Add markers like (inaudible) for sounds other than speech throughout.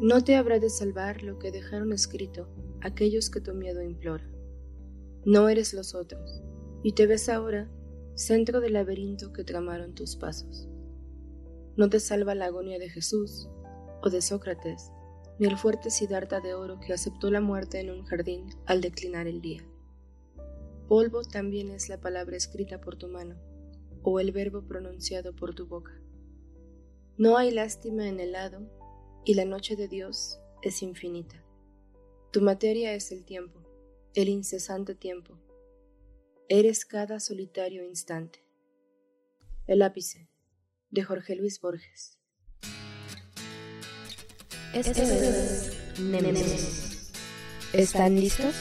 No te habrá de salvar lo que dejaron escrito aquellos que tu miedo implora. No eres los otros, y te ves ahora centro del laberinto que tramaron tus pasos. No te salva la agonía de Jesús o de Sócrates, ni el fuerte Siddhartha de oro que aceptó la muerte en un jardín al declinar el día. Polvo también es la palabra escrita por tu mano, o el verbo pronunciado por tu boca. No hay lástima en el lado, y la noche de Dios es infinita. Tu materia es el tiempo, el incesante tiempo. Eres cada solitario instante. El ápice, de Jorge Luis Borges. ¿Están listos?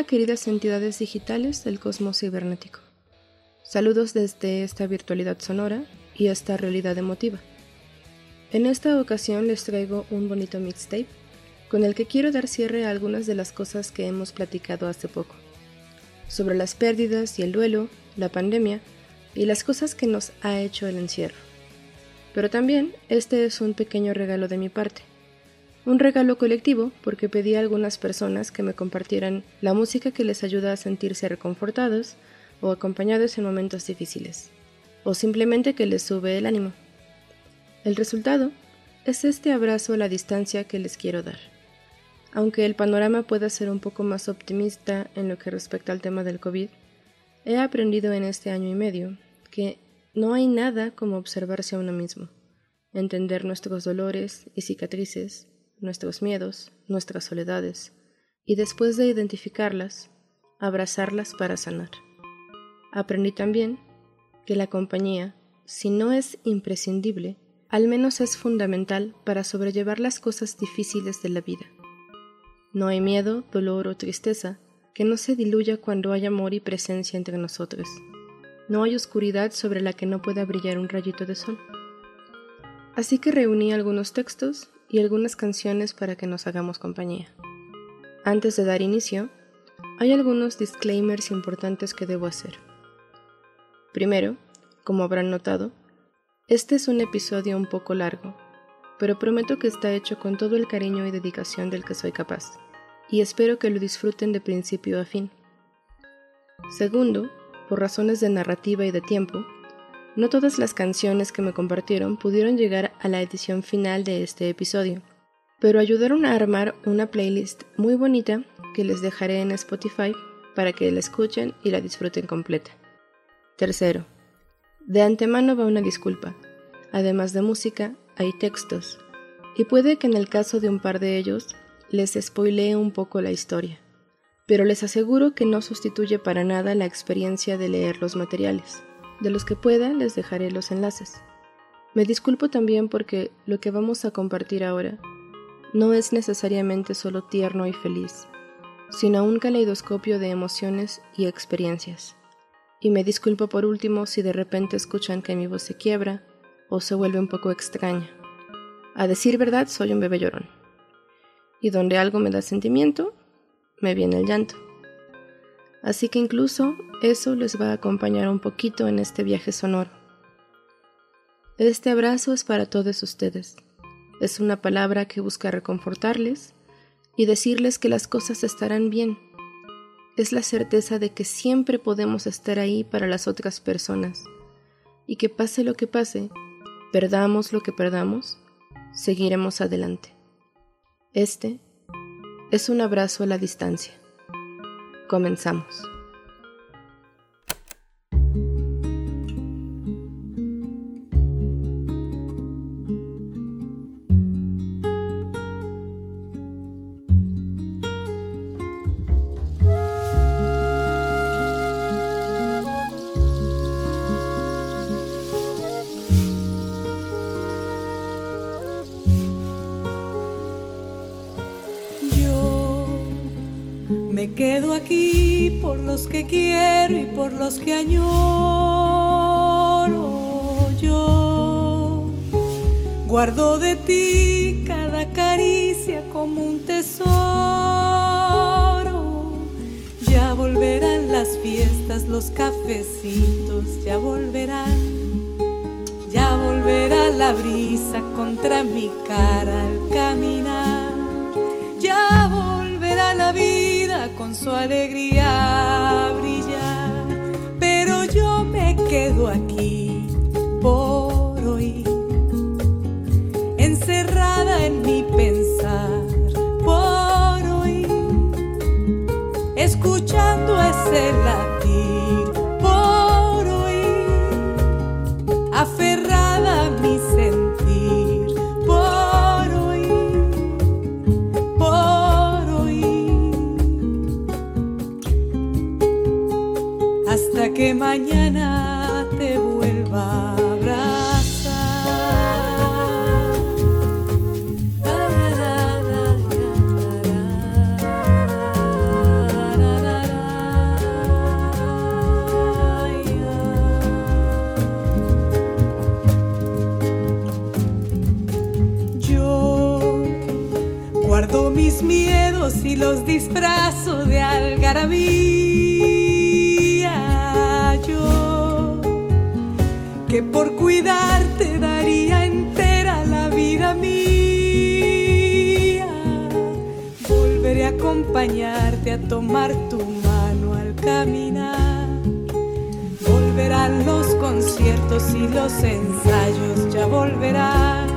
Hola queridas entidades digitales del cosmos cibernético. Saludos desde esta virtualidad sonora y esta realidad emotiva. En esta ocasión les traigo un bonito mixtape con el que quiero dar cierre a algunas de las cosas que hemos platicado hace poco, sobre las pérdidas y el duelo, la pandemia y las cosas que nos ha hecho el encierro. Pero también este es un pequeño regalo de mi parte. Un regalo colectivo porque pedí a algunas personas que me compartieran la música que les ayuda a sentirse reconfortados o acompañados en momentos difíciles, o simplemente que les sube el ánimo. El resultado es este abrazo a la distancia que les quiero dar. Aunque el panorama pueda ser un poco más optimista en lo que respecta al tema del COVID, he aprendido en este año y medio que no hay nada como observarse a uno mismo, entender nuestros dolores y cicatrices, nuestros miedos, nuestras soledades, y después de identificarlas, abrazarlas para sanar. Aprendí también que la compañía, si no es imprescindible, al menos es fundamental para sobrellevar las cosas difíciles de la vida. No hay miedo, dolor o tristeza que no se diluya cuando hay amor y presencia entre nosotros. No hay oscuridad sobre la que no pueda brillar un rayito de sol. Así que reuní algunos textos y algunas canciones para que nos hagamos compañía. Antes de dar inicio, hay algunos disclaimers importantes que debo hacer. Primero, como habrán notado, este es un episodio un poco largo, pero prometo que está hecho con todo el cariño y dedicación del que soy capaz, y espero que lo disfruten de principio a fin. Segundo, por razones de narrativa y de tiempo, no todas las canciones que me compartieron pudieron llegar a la edición final de este episodio, pero ayudaron a armar una playlist muy bonita que les dejaré en Spotify para que la escuchen y la disfruten completa. Tercero, de antemano va una disculpa. Además de música, hay textos, y puede que en el caso de un par de ellos les spoilee un poco la historia, pero les aseguro que no sustituye para nada la experiencia de leer los materiales. De los que pueda les dejaré los enlaces. Me disculpo también porque lo que vamos a compartir ahora no es necesariamente solo tierno y feliz, sino un caleidoscopio de emociones y experiencias y me disculpo por último si de repente escuchan que mi voz se quiebra o se vuelve un poco extraña. A decir verdad, soy un bebé llorón. Y donde algo me da sentimiento, me viene el llanto. Así que incluso eso les va a acompañar un poquito en este viaje sonoro. Este abrazo es para todos ustedes. Es una palabra que busca reconfortarles y decirles que las cosas estarán bien es la certeza de que siempre podemos estar ahí para las otras personas y que pase lo que pase, perdamos lo que perdamos, seguiremos adelante. Este es un abrazo a la distancia. Comenzamos. Los que quiero y por los que añoro yo. Guardo de ti cada caricia como un tesoro. Ya volverán las fiestas, los cafecitos, ya volverán. Ya volverá la brisa contra mi cara al caminar. Ya volverá la vida con su alegría aquí por hoy, encerrada en mi pensar por hoy, escuchando ese los disfrazo de algarabía. Yo, que por cuidarte daría entera la vida mía, volveré a acompañarte a tomar tu mano al caminar. Volverán los conciertos y los ensayos, ya volverán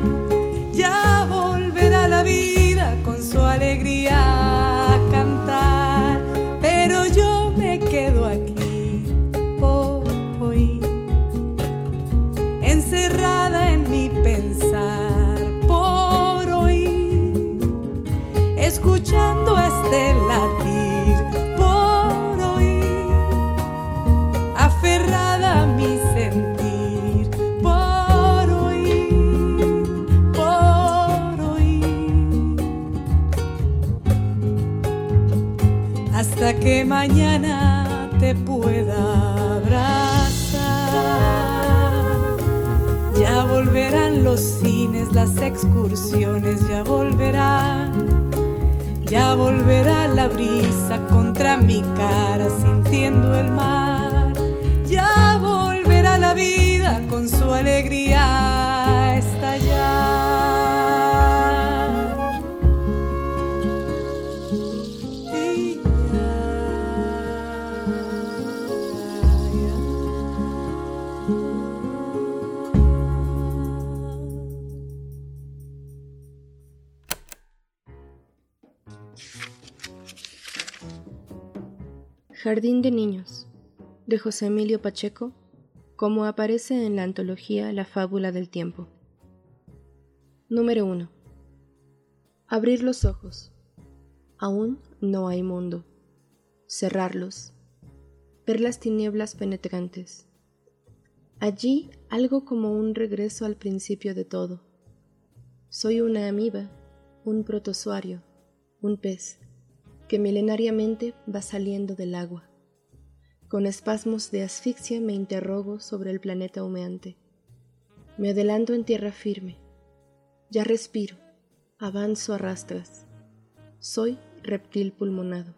mañana te pueda abrazar. Ya volverán los cines, las excursiones, ya volverán. Ya volverá la brisa contra mi cara sintiendo el mar. Ya volverá la vida con su alegría Jardín de Niños, de José Emilio Pacheco, como aparece en la antología La Fábula del Tiempo. Número 1. Abrir los ojos. Aún no hay mundo. Cerrarlos. Ver las tinieblas penetrantes. Allí algo como un regreso al principio de todo. Soy una amiba, un protozoario, un pez que milenariamente va saliendo del agua. Con espasmos de asfixia me interrogo sobre el planeta humeante. Me adelanto en tierra firme. Ya respiro. Avanzo a rastras. Soy reptil pulmonado.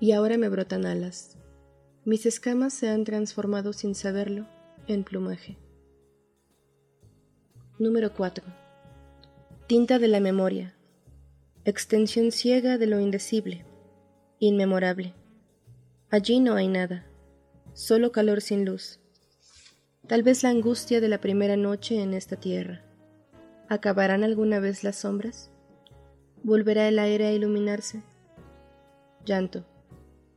Y ahora me brotan alas. Mis escamas se han transformado sin saberlo en plumaje. Número 4. Tinta de la memoria. Extensión ciega de lo indecible. Inmemorable. Allí no hay nada. Solo calor sin luz. Tal vez la angustia de la primera noche en esta tierra. ¿Acabarán alguna vez las sombras? ¿Volverá el aire a iluminarse? Llanto.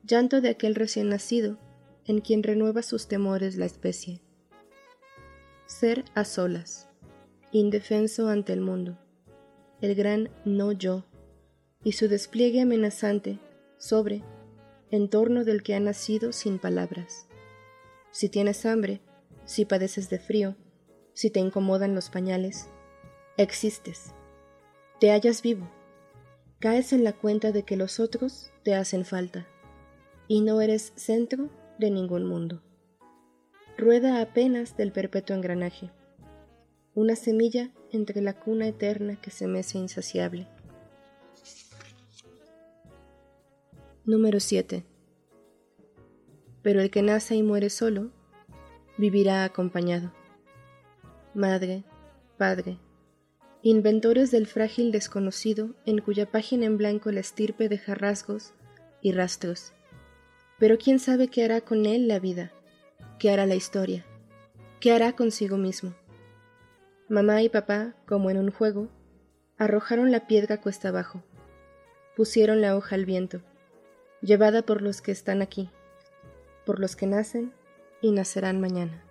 Llanto de aquel recién nacido en quien renueva sus temores la especie. Ser a solas, indefenso ante el mundo, el gran no yo, y su despliegue amenazante sobre, en torno del que ha nacido sin palabras. Si tienes hambre, si padeces de frío, si te incomodan los pañales, existes, te hallas vivo, caes en la cuenta de que los otros te hacen falta, y no eres centro de ningún mundo. Rueda apenas del perpetuo engranaje, una semilla entre la cuna eterna que se mece insaciable. Número 7. Pero el que nace y muere solo, vivirá acompañado. Madre, padre, inventores del frágil desconocido en cuya página en blanco la estirpe deja rasgos y rastros. Pero quién sabe qué hará con él la vida, qué hará la historia, qué hará consigo mismo. Mamá y papá, como en un juego, arrojaron la piedra cuesta abajo, pusieron la hoja al viento, llevada por los que están aquí, por los que nacen y nacerán mañana.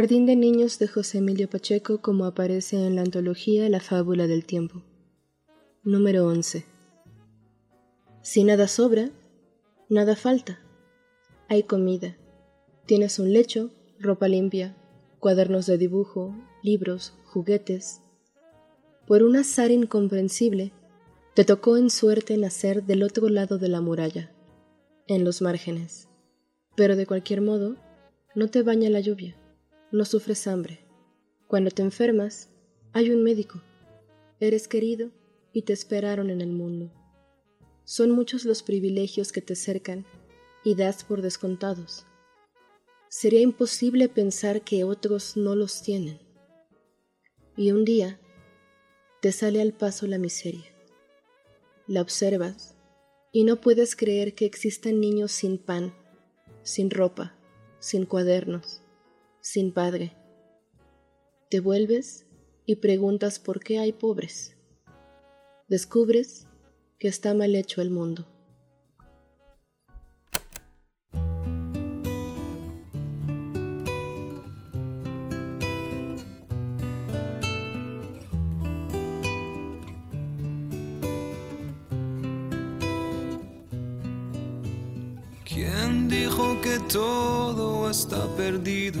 Jardín de Niños de José Emilio Pacheco como aparece en la antología La Fábula del Tiempo. Número 11. Si nada sobra, nada falta. Hay comida. Tienes un lecho, ropa limpia, cuadernos de dibujo, libros, juguetes. Por un azar incomprensible, te tocó en suerte nacer del otro lado de la muralla, en los márgenes. Pero de cualquier modo, no te baña la lluvia no sufres hambre. Cuando te enfermas, hay un médico. Eres querido y te esperaron en el mundo. Son muchos los privilegios que te cercan y das por descontados. Sería imposible pensar que otros no los tienen. Y un día te sale al paso la miseria. La observas y no puedes creer que existan niños sin pan, sin ropa, sin cuadernos, sin padre. Te vuelves y preguntas por qué hay pobres. Descubres que está mal hecho el mundo. ¿Quién dijo que todo está perdido?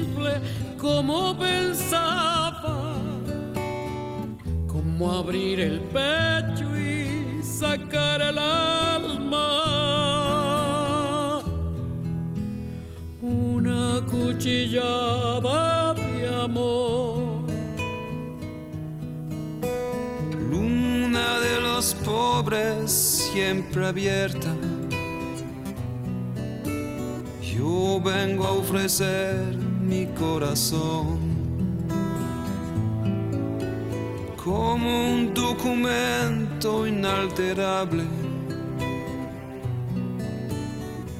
simple como pensaba, como abrir el pecho y sacar el alma. Una cuchillada de amor. Luna de los pobres siempre abierta yo vengo a ofrecer mi corazón como un documento inalterable.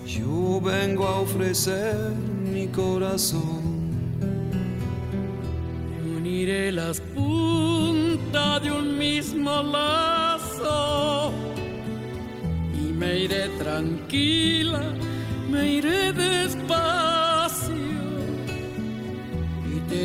Yo vengo a ofrecer mi corazón. Uniré las puntas de un mismo lazo y me iré tranquila me iré despacio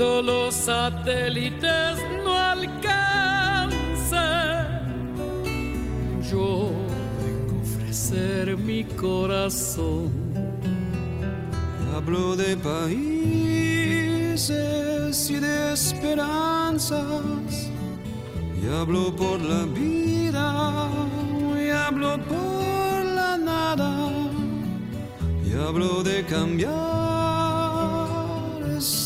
Los satélites no alcancen, yo vengo a ofrecer mi corazón. Hablo de países y de esperanzas, y hablo por la vida, y hablo por la nada, y hablo de cambiar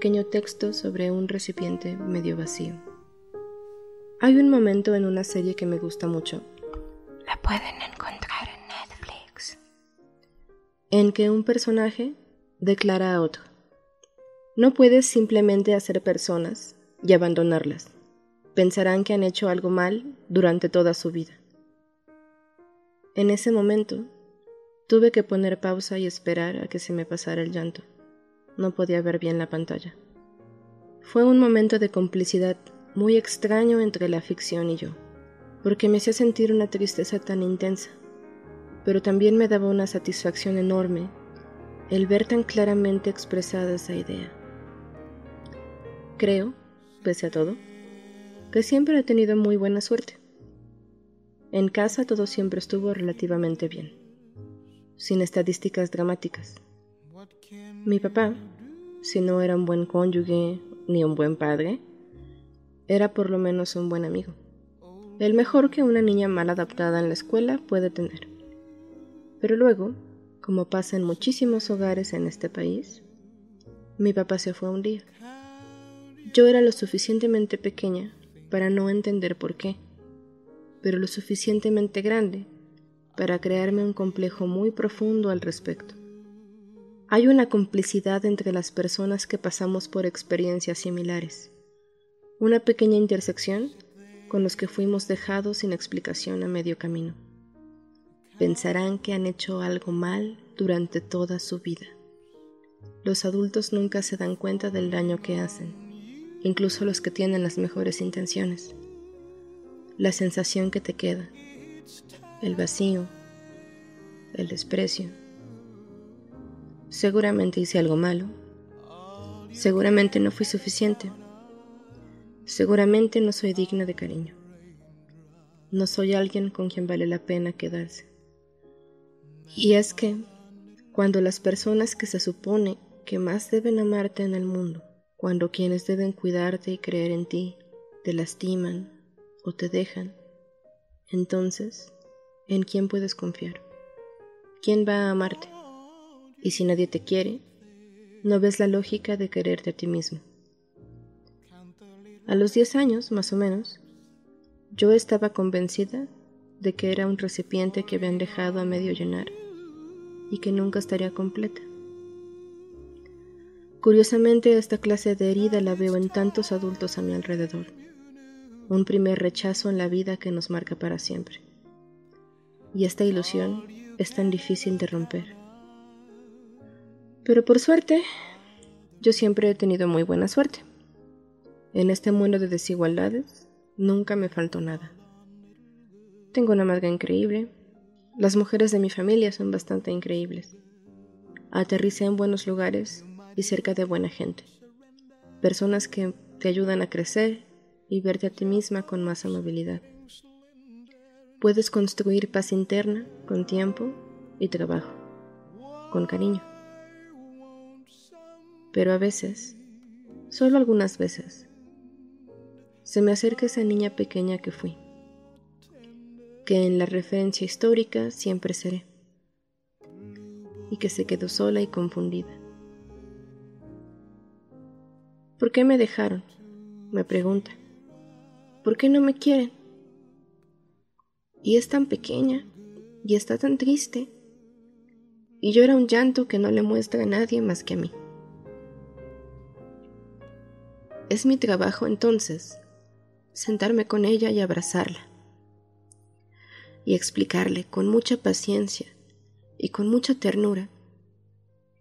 Pequeño texto sobre un recipiente medio vacío. Hay un momento en una serie que me gusta mucho. La pueden encontrar en Netflix. En que un personaje declara a otro. No puedes simplemente hacer personas y abandonarlas. Pensarán que han hecho algo mal durante toda su vida. En ese momento, tuve que poner pausa y esperar a que se me pasara el llanto. No podía ver bien la pantalla. Fue un momento de complicidad muy extraño entre la ficción y yo, porque me hacía sentir una tristeza tan intensa, pero también me daba una satisfacción enorme el ver tan claramente expresada esa idea. Creo, pese a todo, que siempre he tenido muy buena suerte. En casa todo siempre estuvo relativamente bien, sin estadísticas dramáticas. Mi papá, si no era un buen cónyuge ni un buen padre, era por lo menos un buen amigo. El mejor que una niña mal adaptada en la escuela puede tener. Pero luego, como pasa en muchísimos hogares en este país, mi papá se fue un día. Yo era lo suficientemente pequeña para no entender por qué, pero lo suficientemente grande para crearme un complejo muy profundo al respecto. Hay una complicidad entre las personas que pasamos por experiencias similares, una pequeña intersección con los que fuimos dejados sin explicación a medio camino. Pensarán que han hecho algo mal durante toda su vida. Los adultos nunca se dan cuenta del daño que hacen, incluso los que tienen las mejores intenciones. La sensación que te queda, el vacío, el desprecio. Seguramente hice algo malo. Seguramente no fui suficiente. Seguramente no soy digna de cariño. No soy alguien con quien vale la pena quedarse. Y es que, cuando las personas que se supone que más deben amarte en el mundo, cuando quienes deben cuidarte y creer en ti, te lastiman o te dejan, entonces, ¿en quién puedes confiar? ¿Quién va a amarte? Y si nadie te quiere, no ves la lógica de quererte a ti mismo. A los 10 años, más o menos, yo estaba convencida de que era un recipiente que habían dejado a medio llenar y que nunca estaría completa. Curiosamente, esta clase de herida la veo en tantos adultos a mi alrededor. Un primer rechazo en la vida que nos marca para siempre. Y esta ilusión es tan difícil de romper. Pero por suerte, yo siempre he tenido muy buena suerte. En este mundo de desigualdades, nunca me faltó nada. Tengo una madre increíble, Las mujeres de mi familia son bastante increíbles. Aterricé en buenos lugares y cerca de buena gente. Personas que te ayudan a crecer y verte a ti misma con más amabilidad. Puedes construir paz interna con tiempo y trabajo, con cariño. Pero a veces, solo algunas veces, se me acerca esa niña pequeña que fui, que en la referencia histórica siempre seré, y que se quedó sola y confundida. ¿Por qué me dejaron? me pregunta. ¿Por qué no me quieren? Y es tan pequeña y está tan triste. Y llora un llanto que no le muestra a nadie más que a mí. Es mi trabajo entonces sentarme con ella y abrazarla y explicarle con mucha paciencia y con mucha ternura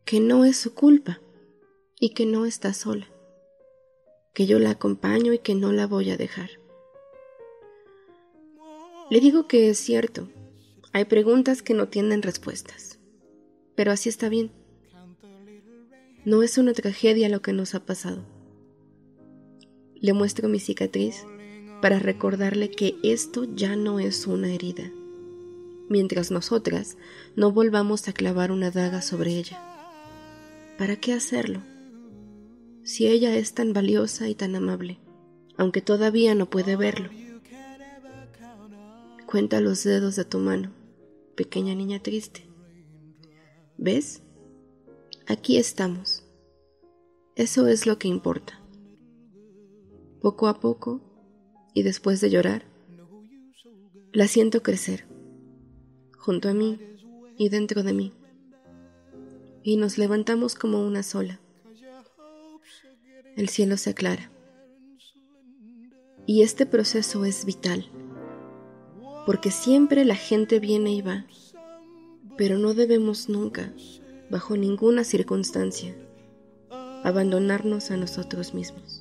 que no es su culpa y que no está sola, que yo la acompaño y que no la voy a dejar. Le digo que es cierto, hay preguntas que no tienen respuestas, pero así está bien. No es una tragedia lo que nos ha pasado. Le muestro mi cicatriz para recordarle que esto ya no es una herida, mientras nosotras no volvamos a clavar una daga sobre ella. ¿Para qué hacerlo? Si ella es tan valiosa y tan amable, aunque todavía no puede verlo. Cuenta los dedos de tu mano, pequeña niña triste. ¿Ves? Aquí estamos. Eso es lo que importa. Poco a poco, y después de llorar, la siento crecer, junto a mí y dentro de mí, y nos levantamos como una sola. El cielo se aclara. Y este proceso es vital porque siempre la gente viene y va, pero no debemos nunca, bajo ninguna circunstancia, abandonarnos a nosotros mismos.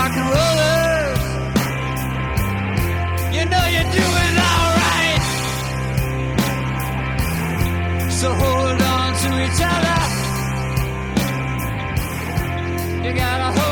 Rock and rollers. You know you're doing alright. So hold on to each other. You gotta hold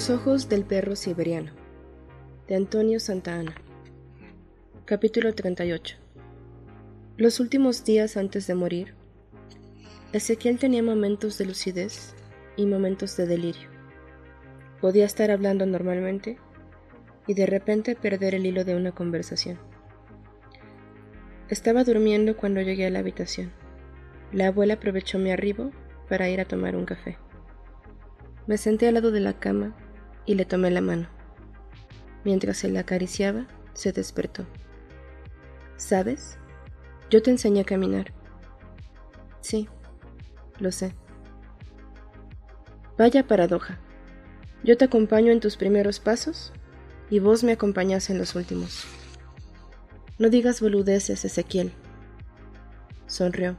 Los ojos del perro siberiano de Antonio Santa Ana Capítulo 38 Los últimos días antes de morir, Ezequiel tenía momentos de lucidez y momentos de delirio. Podía estar hablando normalmente y de repente perder el hilo de una conversación. Estaba durmiendo cuando llegué a la habitación. La abuela aprovechó mi arribo para ir a tomar un café. Me senté al lado de la cama y le tomé la mano. Mientras se la acariciaba, se despertó. ¿Sabes? Yo te enseñé a caminar. Sí, lo sé. Vaya paradoja. Yo te acompaño en tus primeros pasos y vos me acompañás en los últimos. No digas boludeces, Ezequiel. Sonrió.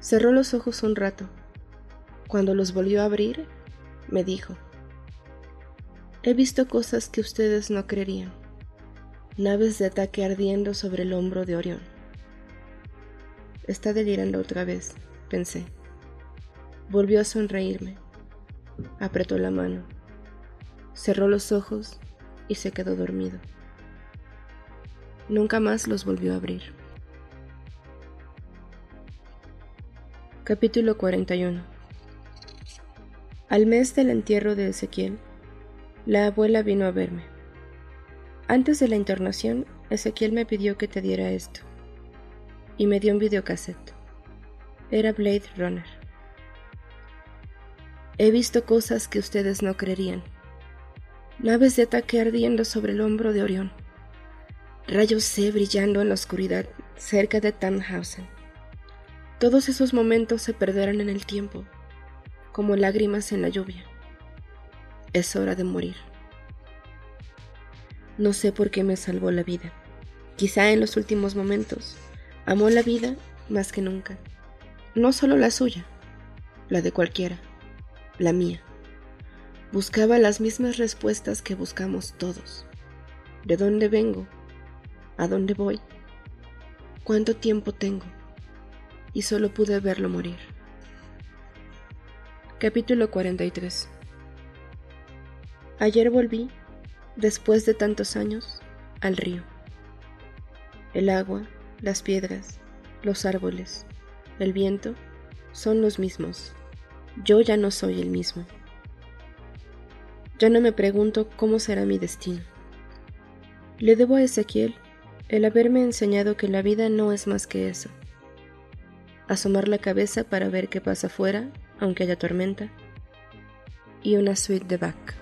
Cerró los ojos un rato. Cuando los volvió a abrir, me dijo, He visto cosas que ustedes no creerían. Naves de ataque ardiendo sobre el hombro de Orión. Está delirando otra vez, pensé. Volvió a sonreírme. Apretó la mano. Cerró los ojos y se quedó dormido. nunca más los volvió a abrir. Capítulo 41 Al mes del entierro de Ezequiel, la abuela vino a verme. Antes de la internación, Ezequiel me pidió que te diera esto, y me dio un videocassette. Era Blade Runner. He visto cosas que ustedes no creerían. Naves de ataque ardiendo sobre el hombro de Orión. Rayos C brillando en la oscuridad cerca de Tannhausen. Todos esos momentos se perderán en el tiempo, como lágrimas en la lluvia. Es hora de morir. No sé por qué me salvó la vida. Quizá en los últimos momentos amó la vida más que nunca. No solo la suya, la de cualquiera, la mía. Buscaba las mismas respuestas que buscamos todos. ¿De dónde vengo? ¿A dónde voy? ¿Cuánto tiempo tengo? Y solo pude verlo morir. Capítulo 43 Ayer volví, después de tantos años, al río. El agua, las piedras, los árboles, el viento son los mismos. Yo ya no soy el mismo. Ya no me pregunto cómo será mi destino. Le debo a Ezequiel el haberme enseñado que la vida no es más que eso. Asomar la cabeza para ver qué pasa afuera, aunque haya tormenta, y una suite de Bach.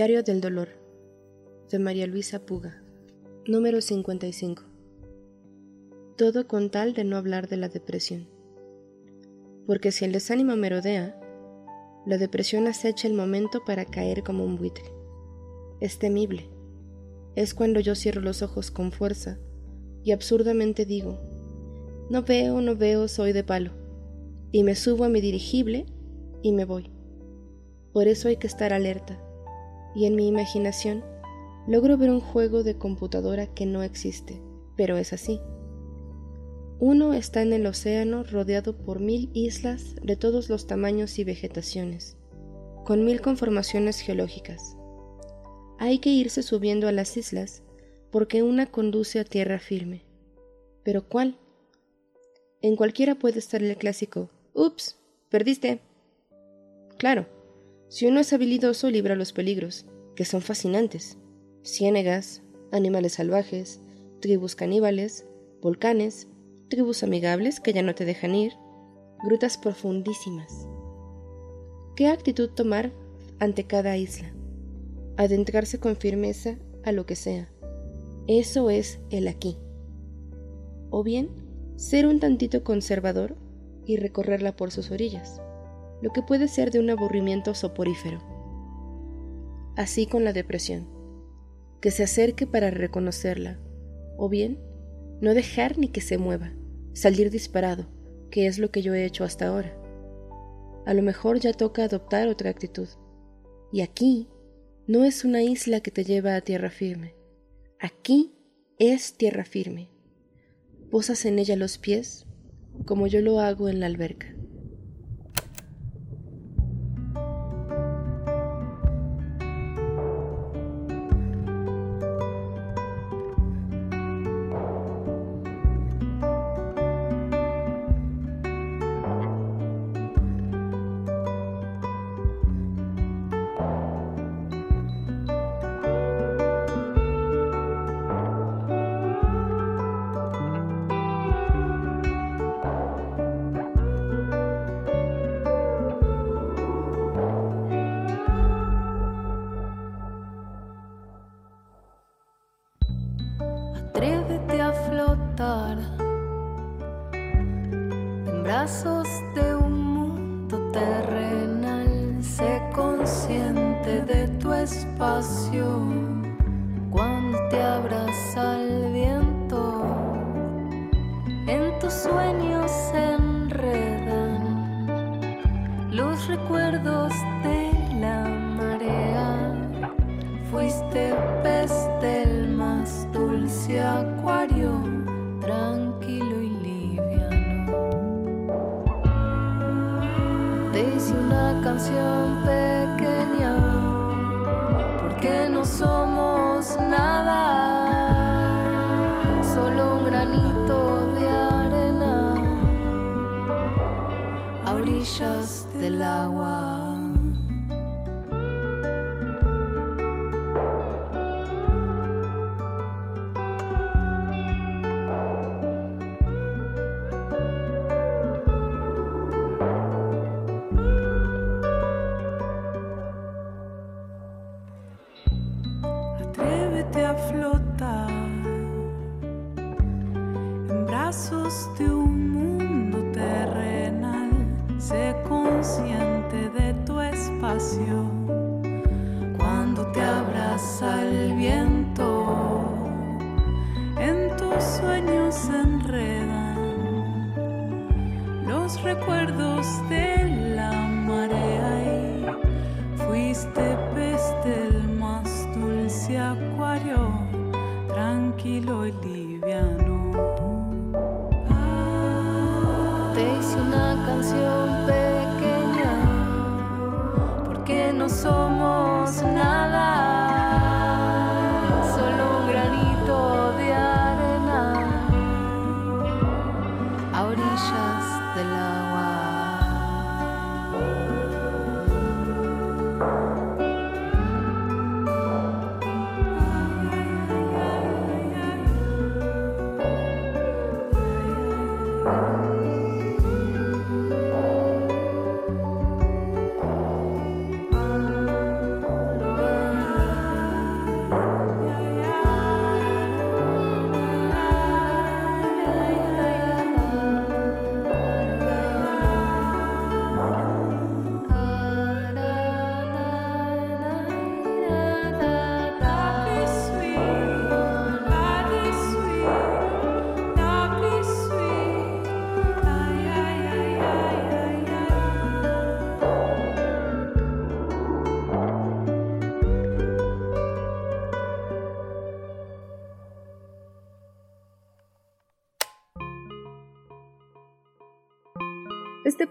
Diario del Dolor de María Luisa Puga Número 55 Todo con tal de no hablar de la depresión. Porque si el desánimo merodea, la depresión acecha el momento para caer como un buitre. Es temible. Es cuando yo cierro los ojos con fuerza y absurdamente digo, no veo, no veo, soy de palo, y me subo a mi dirigible y me voy. Por eso hay que estar alerta, y en mi imaginación logro ver un juego de computadora que no existe, pero es así. Uno está en el océano rodeado por mil islas de todos los tamaños y vegetaciones, con mil conformaciones geológicas. Hay que irse subiendo a las islas porque una conduce a tierra firme. ¿Pero cuál? En cualquiera puede estar el clásico, ups, perdiste. Claro, si uno es habilidoso libra los peligros, que son fascinantes. Ciénegas, animales salvajes, tribus caníbales, volcanes, tribus amigables que ya no te dejan ir, grutas profundísimas. ¿Qué actitud tomar ante cada isla? Adentrarse con firmeza a lo que sea. Eso es el aquí. O bien, ser un tantito conservador y recorrerla por sus orillas, lo que puede ser de un aburrimiento soporífero. Así con la depresión, que se acerque para reconocerla, o bien, no dejar ni que se mueva, salir disparado, que es lo que yo he hecho hasta ahora. A lo mejor ya toca adoptar otra actitud. Y aquí no es una isla que te lleva a tierra firme. Aquí es tierra firme. Posas en ella los pies como yo lo hago en la alberca. Se enredan los recuerdos de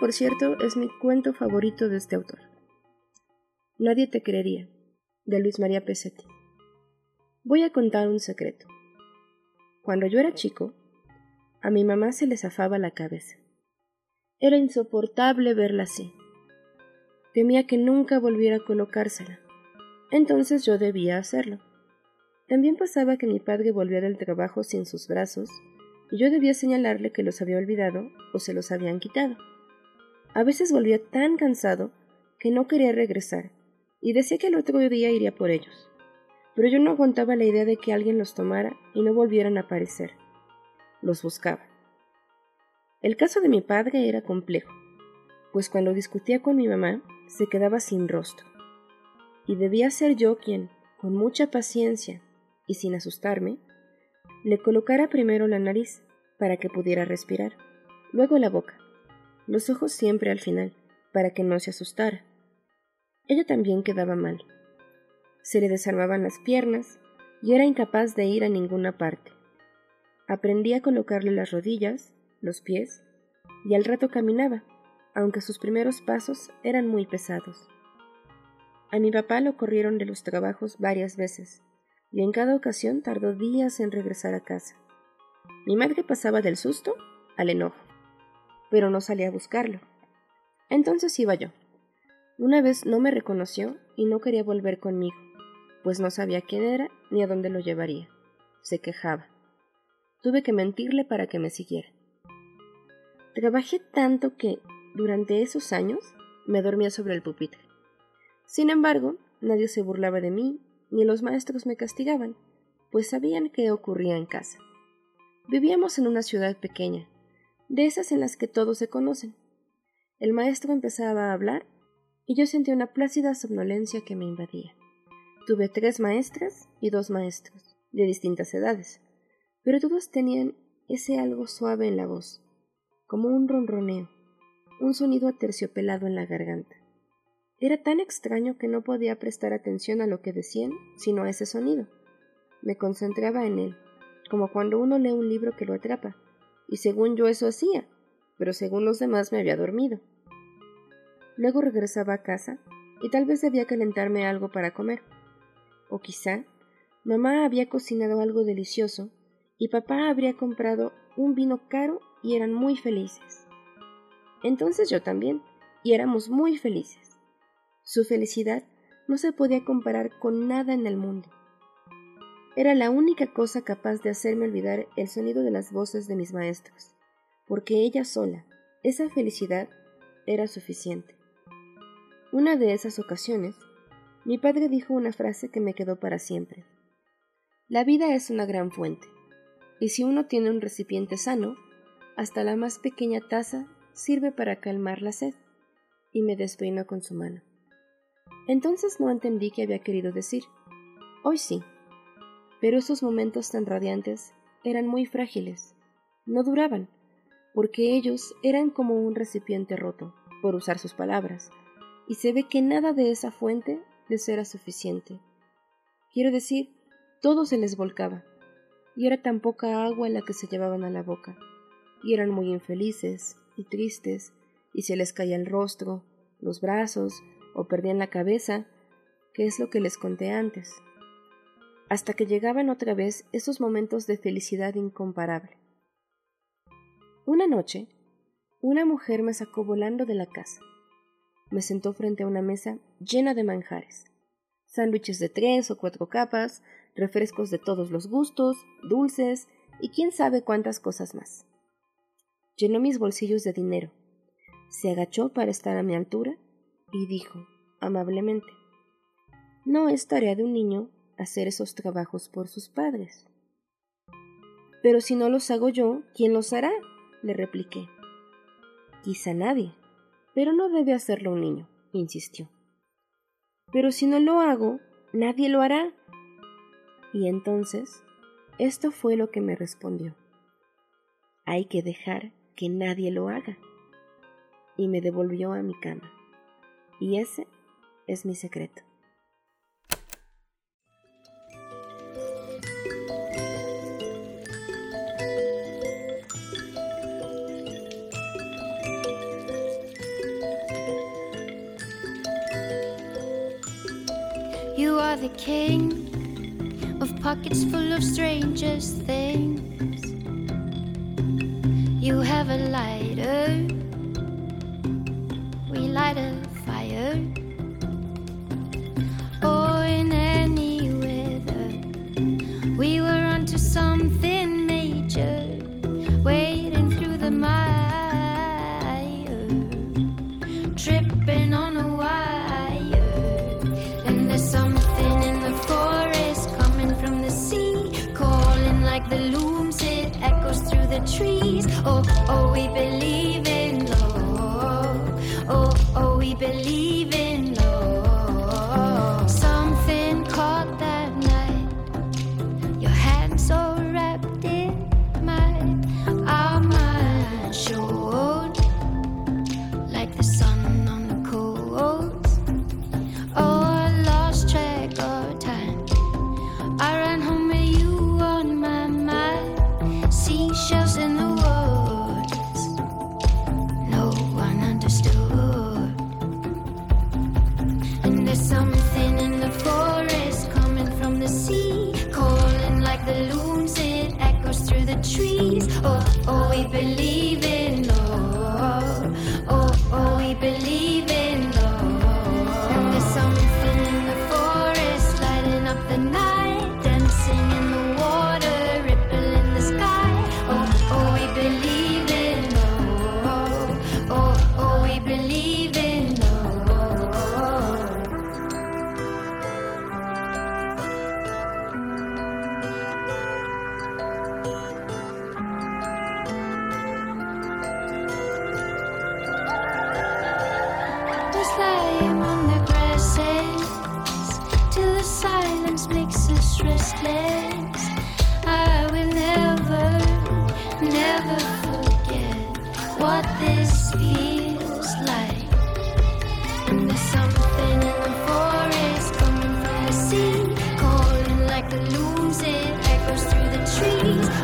por cierto, es mi cuento favorito de este autor. Nadie te creería, de Luis María Pesetti. Voy a contar un secreto. Cuando yo era chico, a mi mamá se le zafaba la cabeza. Era insoportable verla así. Temía que nunca volviera a colocársela. Entonces yo debía hacerlo. También pasaba que mi padre volvía del trabajo sin sus brazos y yo debía señalarle que los había olvidado o se los habían quitado. A veces volvía tan cansado que no quería regresar y decía que el otro día iría por ellos. Pero yo no aguantaba la idea de que alguien los tomara y no volvieran a aparecer. Los buscaba. El caso de mi padre era complejo, pues cuando discutía con mi mamá se quedaba sin rostro. Y debía ser yo quien, con mucha paciencia y sin asustarme, le colocara primero la nariz para que pudiera respirar, luego la boca, los ojos siempre al final, para que no se asustara. Ella también quedaba mal. Se le desarmaban las piernas y era incapaz de ir a ninguna parte. Aprendí a colocarle las rodillas, los pies, y al rato caminaba, aunque sus primeros pasos eran muy pesados. A mi papá lo corrieron de los trabajos varias veces, y en cada ocasión tardó días en regresar a casa. Mi madre pasaba del susto al enojo, pero no salía a buscarlo. Entonces iba yo. Una vez no me reconoció y no quería volver conmigo, pues no sabía quién era ni a dónde lo llevaría. Se quejaba. Tuve que mentirle para que me siguiera. Trabajé tanto que, durante esos años, me dormía sobre el pupitre. Sin embargo, nadie se burlaba de mí ni los maestros me castigaban, pues sabían qué ocurría en casa. Vivíamos en una ciudad pequeña, de esas en las que todos se conocen. El maestro empezaba a hablar y yo sentía una plácida somnolencia que me invadía. Tuve tres maestras y dos maestros, de distintas edades, pero todos tenían ese algo suave en la voz, como un ronroneo, un sonido aterciopelado en la garganta. Era tan extraño que no podía prestar atención a lo que decían, sino a ese sonido. Me concentraba en él, como cuando uno lee un libro que lo atrapa, y según yo eso hacía, pero según los demás me había dormido. Luego regresaba a casa, y tal vez debía calentarme algo para comer. O quizá mamá había cocinado algo delicioso, y papá habría comprado un vino caro y eran muy felices. Entonces yo también, y éramos muy felices. Su felicidad no se podía comparar con nada en el mundo. Era la única cosa capaz de hacerme olvidar el sonido de las voces de mis maestros, porque ella sola, esa felicidad, era suficiente. Una de esas ocasiones, mi padre dijo una frase que me quedó para siempre. La vida es una gran fuente, y si uno tiene un recipiente sano, hasta la más pequeña taza sirve para calmar la sed, y me despeinó con su mano. Entonces no entendí qué había querido decir. Hoy sí. Pero esos momentos tan radiantes eran muy frágiles. No duraban, porque ellos eran como un recipiente roto, por usar sus palabras, y se ve que nada de esa fuente les era suficiente. Quiero decir, todo se les volcaba, y era tan poca agua la que se llevaban a la boca, y eran muy infelices y tristes, y se les caía el rostro, los brazos, o perdían la cabeza, que es lo que les conté antes, hasta que llegaban otra vez esos momentos de felicidad incomparable. Una noche, una mujer me sacó volando de la casa. Me sentó frente a una mesa llena de manjares, sándwiches de tres o cuatro capas, refrescos de todos los gustos, dulces y quién sabe cuántas cosas más. Llenó mis bolsillos de dinero, se agachó para estar a mi altura y dijo amablemente No es tarea de un niño hacer esos trabajos por sus padres. Pero si no los hago yo, ¿quién los hará? le repliqué. Quizá nadie, pero no debe hacerlo un niño, insistió. Pero si no lo hago, nadie lo hará. Y entonces, esto fue lo que me respondió. Hay que dejar que nadie lo haga. Y me devolvió a mi cama. Y ese es mi secreto. The king of pockets full of strangest things. You have a lighter, we light a fire. Trees. Oh, oh, we believe in love. Oh, oh, we believe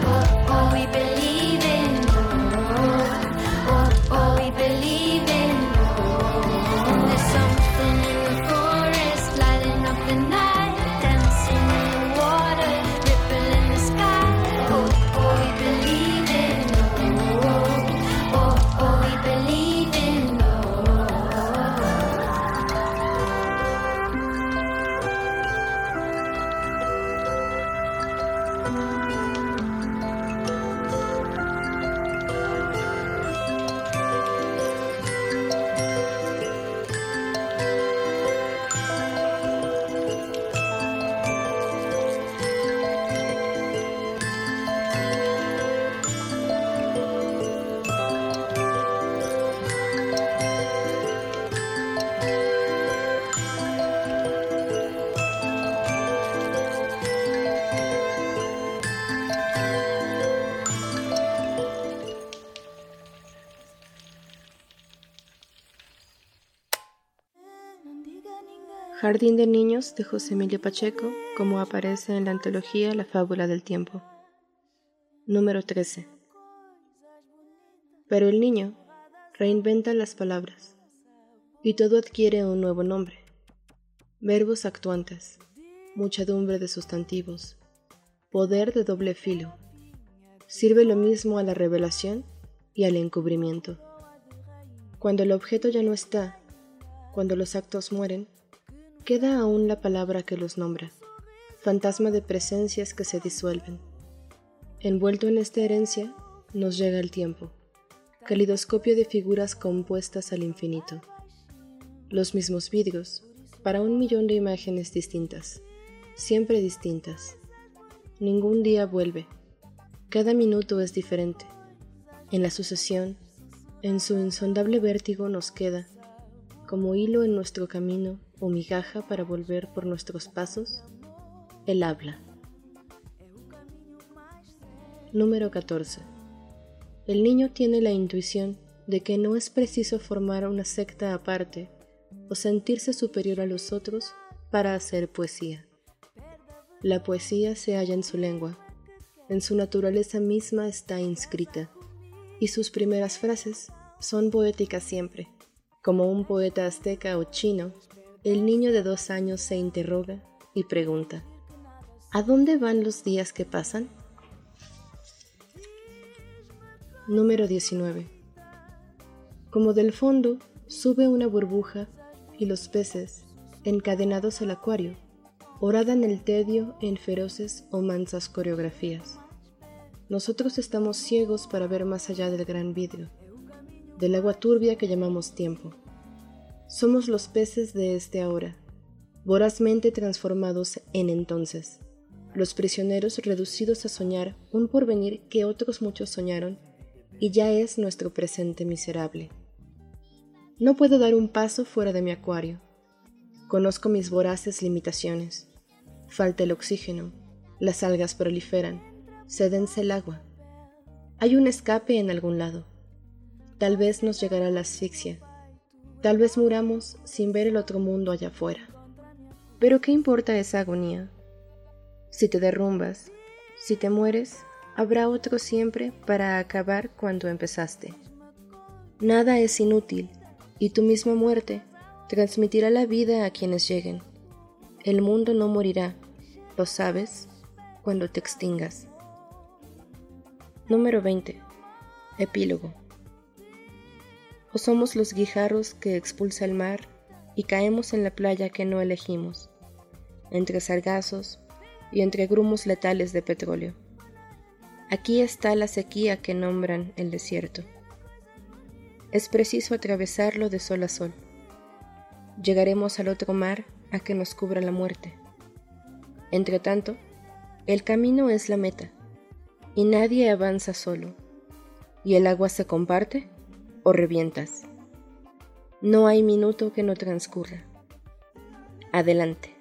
love. Jardín de Niños de José Emilio Pacheco, como aparece en la antología La Fábula del Tiempo. Número 13. Pero el niño reinventa las palabras y todo adquiere un nuevo nombre. Verbos actuantes, muchedumbre de sustantivos, poder de doble filo. Sirve lo mismo a la revelación y al encubrimiento. Cuando el objeto ya no está, cuando los actos mueren, queda aún la palabra que los nombra, fantasma de presencias que se disuelven. Envuelto en esta herencia, nos llega el tiempo, calidoscopio de figuras compuestas al infinito. Los mismos vidrios, para un millón de imágenes distintas, siempre distintas. Ningún día vuelve, cada minuto es diferente. En la sucesión, en su insondable vértigo nos queda, como hilo en nuestro camino o migaja para volver por nuestros pasos, el habla. Número 14. El niño tiene la intuición de que no es preciso formar una secta aparte o sentirse superior a los otros para hacer poesía. La poesía se halla en su lengua, en su naturaleza misma está inscrita, y sus primeras frases son poéticas siempre, como un poeta azteca o chino El niño de dos años se interroga y pregunta, ¿A dónde van los días que pasan? Número 19. Como del fondo sube una burbuja y los peces, encadenados al acuario, oradan el tedio en feroces o mansas coreografías. Nosotros estamos ciegos para ver más allá del gran vidrio, del agua turbia que llamamos tiempo. Somos los peces de este ahora, vorazmente transformados en entonces, los prisioneros reducidos a soñar un porvenir que otros muchos soñaron y ya es nuestro presente miserable. No puedo dar un paso fuera de mi acuario. Conozco mis voraces limitaciones. Falta el oxígeno, las algas proliferan, cédense el agua. Hay un escape en algún lado. Tal vez nos llegará la asfixia. Tal vez muramos sin ver el otro mundo allá afuera. Pero ¿qué importa esa agonía? Si te derrumbas, si te mueres, habrá otro siempre para acabar cuando empezaste. Nada es inútil, y tu misma muerte transmitirá la vida a quienes lleguen. El mundo no morirá, lo sabes, cuando te extingas. Número 20. Epílogo. O somos los guijarros que expulsa el mar y caemos en la playa que no elegimos, entre sargazos y entre grumos letales de petróleo. Aquí está la sequía que nombran el desierto. Es preciso atravesarlo de sol a sol. Llegaremos al otro mar a que nos cubra la muerte. Entre tanto, el camino es la meta, y nadie avanza solo, y el agua se comparte o revientas. No hay minuto que no transcurra. Adelante.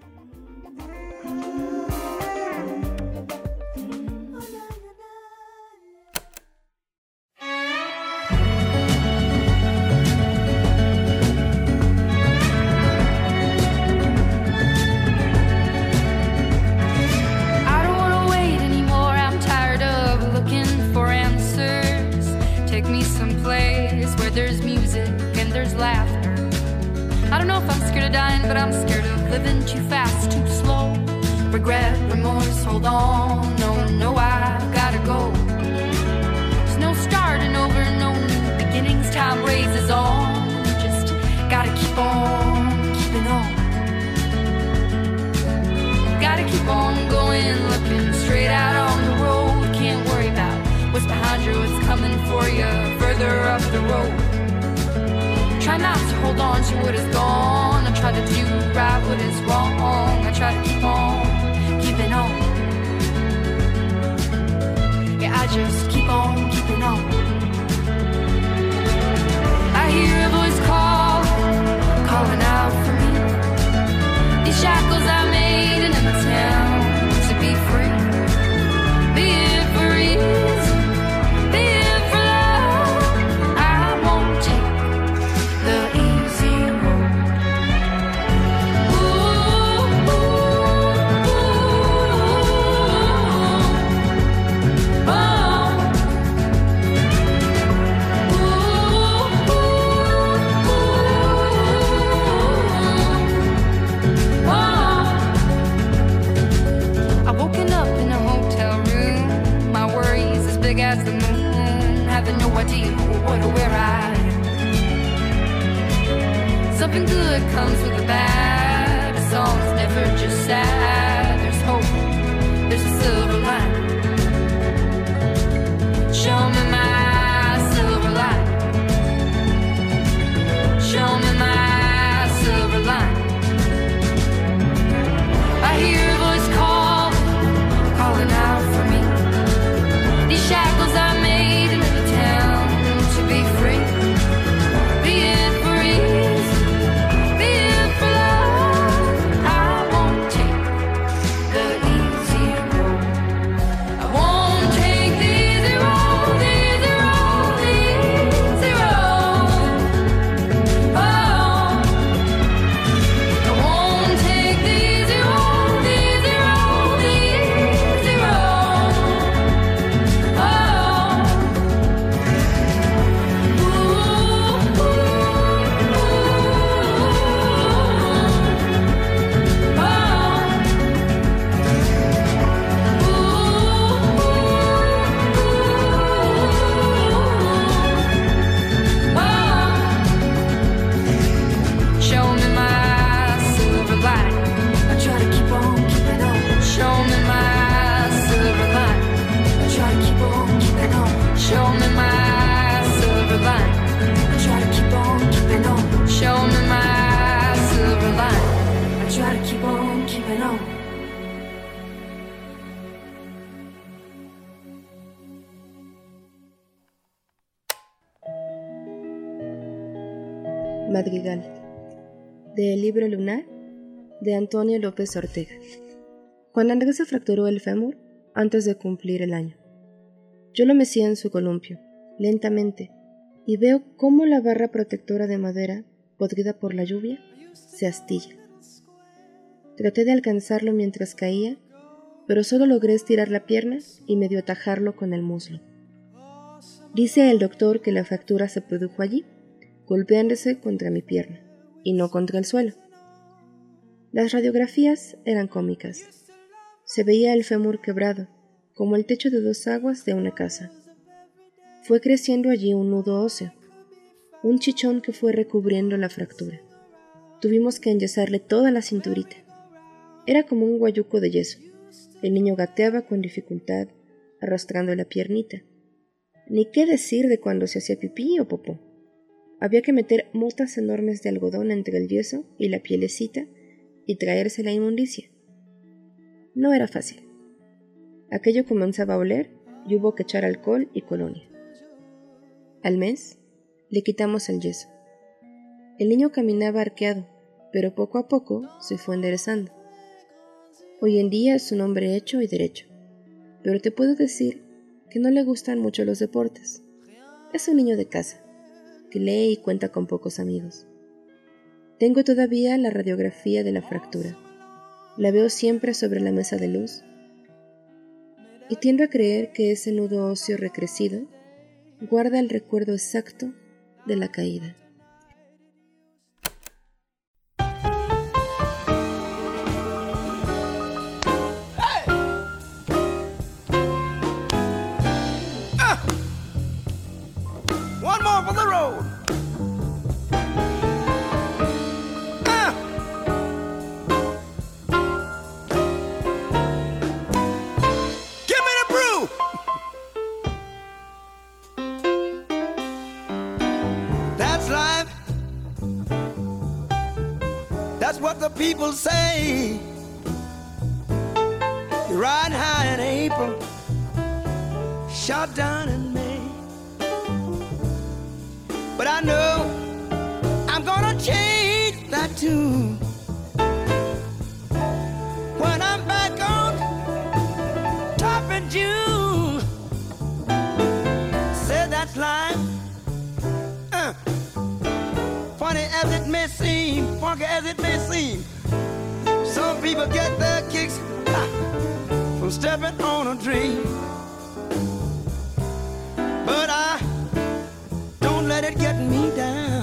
Antonio López Ortega. Juan Andrés se fracturó el fémur antes de cumplir el año. Yo lo mecía en su columpio, lentamente, y veo cómo la barra protectora de madera, podrida por la lluvia, se astilla. Traté de alcanzarlo mientras caía, pero solo logré estirar la pierna y medio atajarlo con el muslo. Dice el doctor que la fractura se produjo allí, golpeándose contra mi pierna, y no contra el suelo. Las radiografías eran cómicas. Se veía el fémur quebrado, como el techo de dos aguas de una casa. Fue creciendo allí un nudo óseo, un chichón que fue recubriendo la fractura. Tuvimos que enyesarle toda la cinturita. Era como un guayuco de yeso. El niño gateaba con dificultad, arrastrando la piernita. Ni qué decir de cuando se hacía pipí o popó. Había que meter motas enormes de algodón entre el yeso y la pielecita y traerse la inmundicia. No era fácil. Aquello comenzaba a oler y hubo que echar alcohol y colonia. Al mes le quitamos el yeso. El niño caminaba arqueado, pero poco a poco se fue enderezando. Hoy en día es un hombre hecho y derecho, pero te puedo decir que no le gustan mucho los deportes. Es un niño de casa, que lee y cuenta con pocos amigos. Tengo todavía la radiografía de la fractura. La veo siempre sobre la mesa de luz y tiendo a creer que ese nudo óseo recrecido guarda el recuerdo exacto de la caída. What the people say. You ride high in April, shot down in May. But I know I'm gonna change that tune. As it may seem, funky as it may seem, some people get their kicks ha, from stepping on a dream. But I don't let it get me down.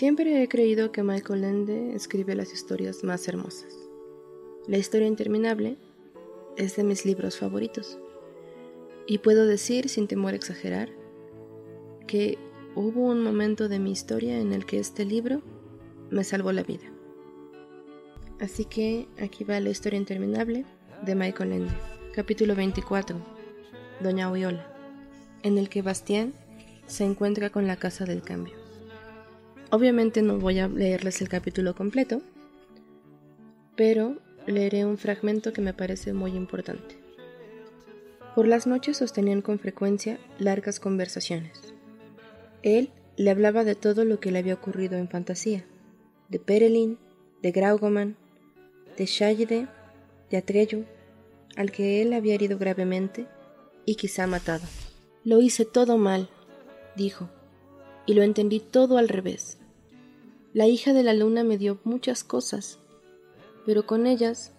Siempre he creído que Michael Ende escribe las historias más hermosas. La historia interminable es de mis libros favoritos. Y puedo decir, sin temor a exagerar, que hubo un momento de mi historia en el que este libro me salvó la vida. Así que aquí va la historia interminable de Michael Ende, capítulo 24, Doña Viola, en el que Bastián se encuentra con la casa del cambio. Obviamente no voy a leerles el capítulo completo, pero leeré un fragmento que me parece muy importante. Por las noches sostenían con frecuencia largas conversaciones. Él le hablaba de todo lo que le había ocurrido en fantasía, de Perelin, de Graugoman, de Shayde, de Atreyu, al que él había herido gravemente y quizá matado. Lo hice todo mal, dijo, y lo entendí todo al revés. La hija de la luna me dio muchas cosas, pero con ellas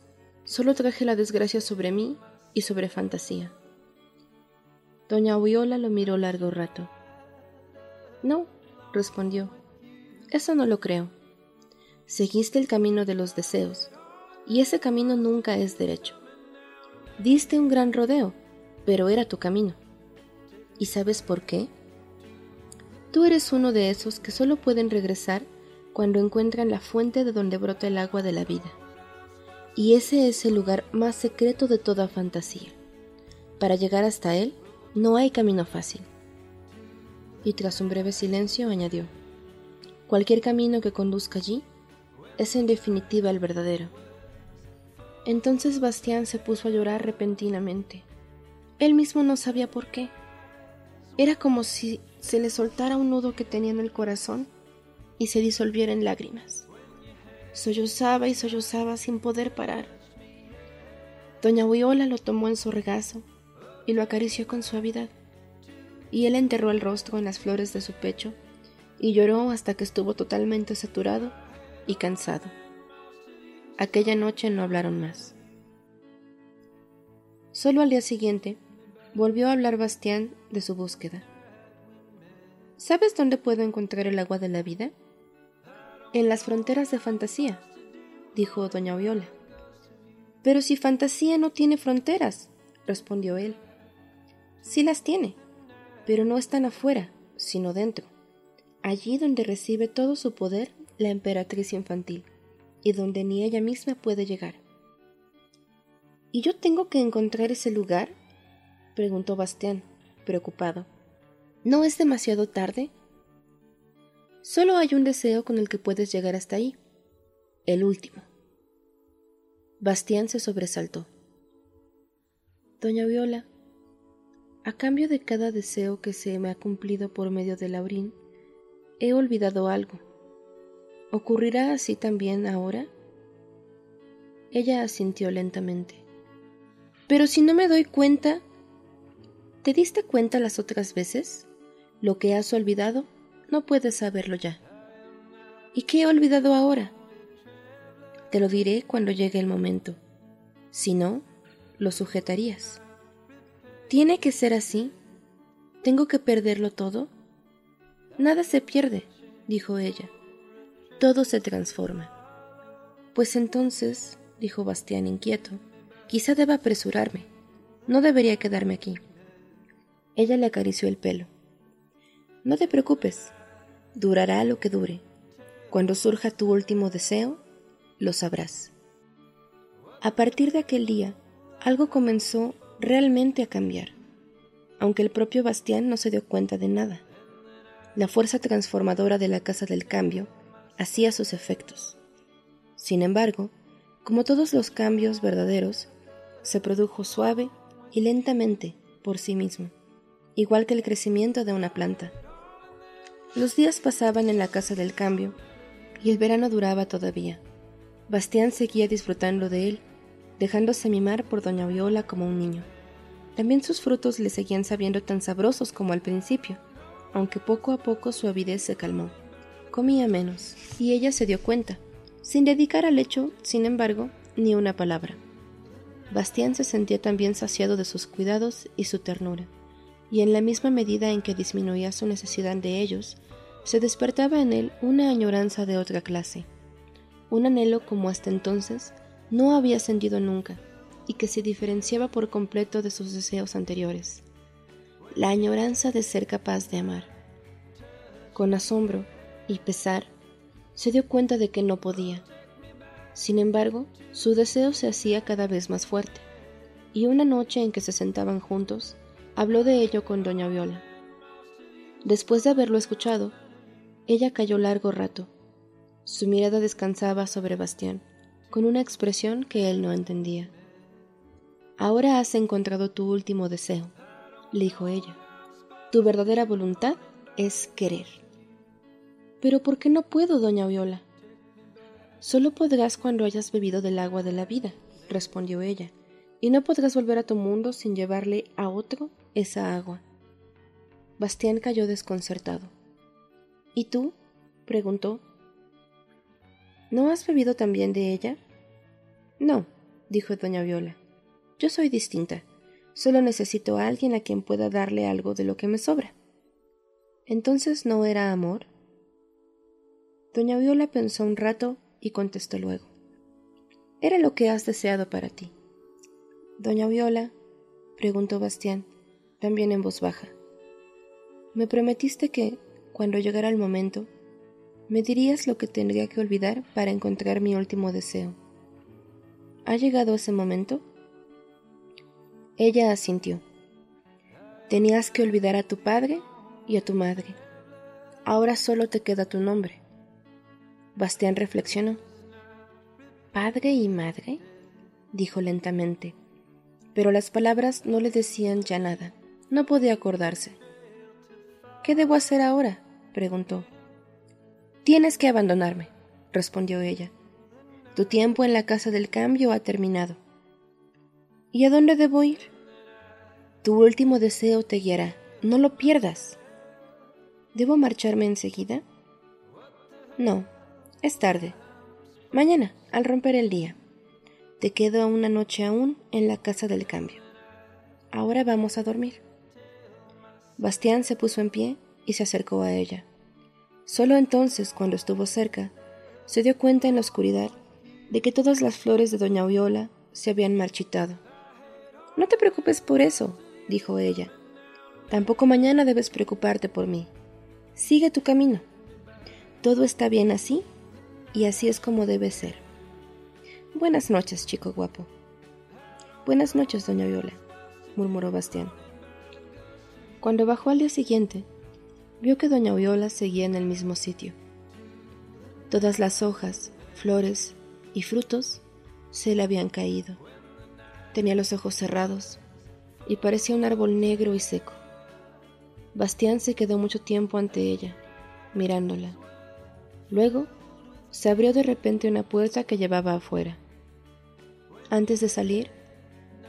solo traje la desgracia sobre mí y sobre fantasía. Doña Viola lo miró largo rato. No, respondió, eso no lo creo. Seguiste el camino de los deseos, y ese camino nunca es derecho. Diste un gran rodeo, pero era tu camino. ¿Y sabes por qué? Tú eres uno de esos que solo pueden regresar cuando encuentran la fuente de donde brota el agua de la vida. Y ese es el lugar más secreto de toda fantasía. Para llegar hasta él, no hay camino fácil. Y tras un breve silencio añadió, cualquier camino que conduzca allí es en definitiva el verdadero. Entonces Bastián se puso a llorar repentinamente. Él mismo no sabía por qué. Era como si se le soltara un nudo que tenía en el corazón y se disolviera en lágrimas. Sollozaba y sollozaba sin poder parar. Doña Viola lo tomó en su regazo y lo acarició con suavidad, y él enterró el rostro en las flores de su pecho y lloró hasta que estuvo totalmente saturado y cansado. Aquella noche no hablaron más. Solo al día siguiente volvió a hablar Bastián de su búsqueda. ¿Sabes dónde puedo encontrar el agua de la vida? En las fronteras de fantasía, dijo doña Viola. Pero si fantasía no tiene fronteras, respondió él. Sí las tiene, pero no están afuera, sino dentro, allí donde recibe todo su poder la emperatriz infantil, y donde ni ella misma puede llegar. ¿Y yo tengo que encontrar ese lugar? preguntó Bastián, preocupado. ¿No es demasiado tarde? Solo hay un deseo con el que puedes llegar hasta ahí. El último. Bastián se sobresaltó. Doña Viola, a cambio de cada deseo que se me ha cumplido por medio de Laurín, he olvidado algo. ¿Ocurrirá así también ahora? Ella asintió lentamente. Pero si no me doy cuenta... ¿Te diste cuenta las otras veces? Lo que has olvidado no puedes saberlo ya. ¿Y qué he olvidado ahora? Te lo diré cuando llegue el momento. Si no, lo sujetarías. ¿Tiene que ser así? ¿Tengo que perderlo todo? Nada se pierde, dijo ella. Todo se transforma. Pues entonces, dijo Bastián inquieto, quizá deba apresurarme. No debería quedarme aquí. Ella le acarició el pelo. No te preocupes, durará lo que dure. Cuando surja tu último deseo, lo sabrás. A partir de aquel día, algo comenzó realmente a cambiar. aunque el propio Bastián no se dio cuenta de nada. La fuerza transformadora de la Casa del Cambio hacía sus efectos. Sin embargo, como todos los cambios verdaderos, se produjo suave y lentamente por sí mismo, igual que el crecimiento de una planta. Los días pasaban en la Casa del Cambio y el verano duraba todavía. Bastián seguía disfrutando de él, dejándose mimar por doña Viola como un niño. También sus frutos le seguían sabiendo tan sabrosos como al principio, aunque poco a poco su avidez se calmó. Comía menos, y ella se dio cuenta, sin dedicar al hecho, sin embargo, ni una palabra. Bastián se sentía también saciado de sus cuidados y su ternura, y en la misma medida en que disminuía su necesidad de ellos, se despertaba en él una añoranza de otra clase, un anhelo como hasta entonces no había sentido nunca, y que se diferenciaba por completo de sus deseos anteriores, la añoranza de ser capaz de amar. Con asombro y pesar, se dio cuenta de que no podía. Sin embargo, su deseo se hacía cada vez más fuerte, y una noche en que se sentaban juntos, habló de ello con doña Viola. Después de haberlo escuchado, ella cayó largo rato. Su mirada descansaba sobre Bastián, con una expresión que él no entendía. Ahora has encontrado tu último deseo, le dijo ella. Tu verdadera voluntad es querer. Pero ¿por qué no puedo, doña Viola? Solo podrás cuando hayas bebido del agua de la vida, respondió ella, y no podrás volver a tu mundo sin llevarle a otro esa agua. Bastián cayó desconcertado. ¿Y tú? preguntó. ¿No has bebido también de ella? No, dijo doña Viola. Yo soy distinta. Solo necesito a alguien a quien pueda darle algo de lo que me sobra. ¿Entonces no era amor? Doña Viola pensó un rato y contestó luego. Era lo que has deseado para ti. Doña Viola, preguntó Bastián, también en voz baja. Me prometiste que, cuando llegara el momento, me dirías lo que tendría que olvidar para encontrar mi último deseo. ¿Ha llegado ese momento? Ella asintió. Tenías que olvidar a tu padre y a tu madre. Ahora solo te queda tu nombre. Bastián reflexionó. ¿Padre y madre? dijo lentamente. Pero las palabras no le decían ya nada. No podía acordarse. ¿Qué debo hacer ahora? preguntó. Tienes que abandonarme, respondió ella. Tu tiempo en la casa del cambio ha terminado. ¿Y a dónde debo ir? Tu último deseo te guiará. No lo pierdas. ¿Debo marcharme enseguida? No, es tarde. Mañana, al romper el día. Te quedo una noche aún en la casa del cambio. Ahora vamos a dormir. Bastián se puso en pie y se acercó a ella. Solo entonces, cuando estuvo cerca, se dio cuenta en la oscuridad de que todas las flores de Doña Viola se habían marchitado. No te preocupes por eso, dijo ella. Tampoco mañana debes preocuparte por mí. Sigue tu camino. Todo está bien así y así es como debe ser. Buenas noches, chico guapo. Buenas noches, doña Viola, murmuró Bastián. Cuando bajó al día siguiente, vio que doña Viola seguía en el mismo sitio. Todas las hojas, flores y frutos se le habían caído. Tenía los ojos cerrados y parecía un árbol negro y seco. Bastián se quedó mucho tiempo ante ella, mirándola. Luego se abrió de repente una puerta que llevaba afuera. Antes de salir,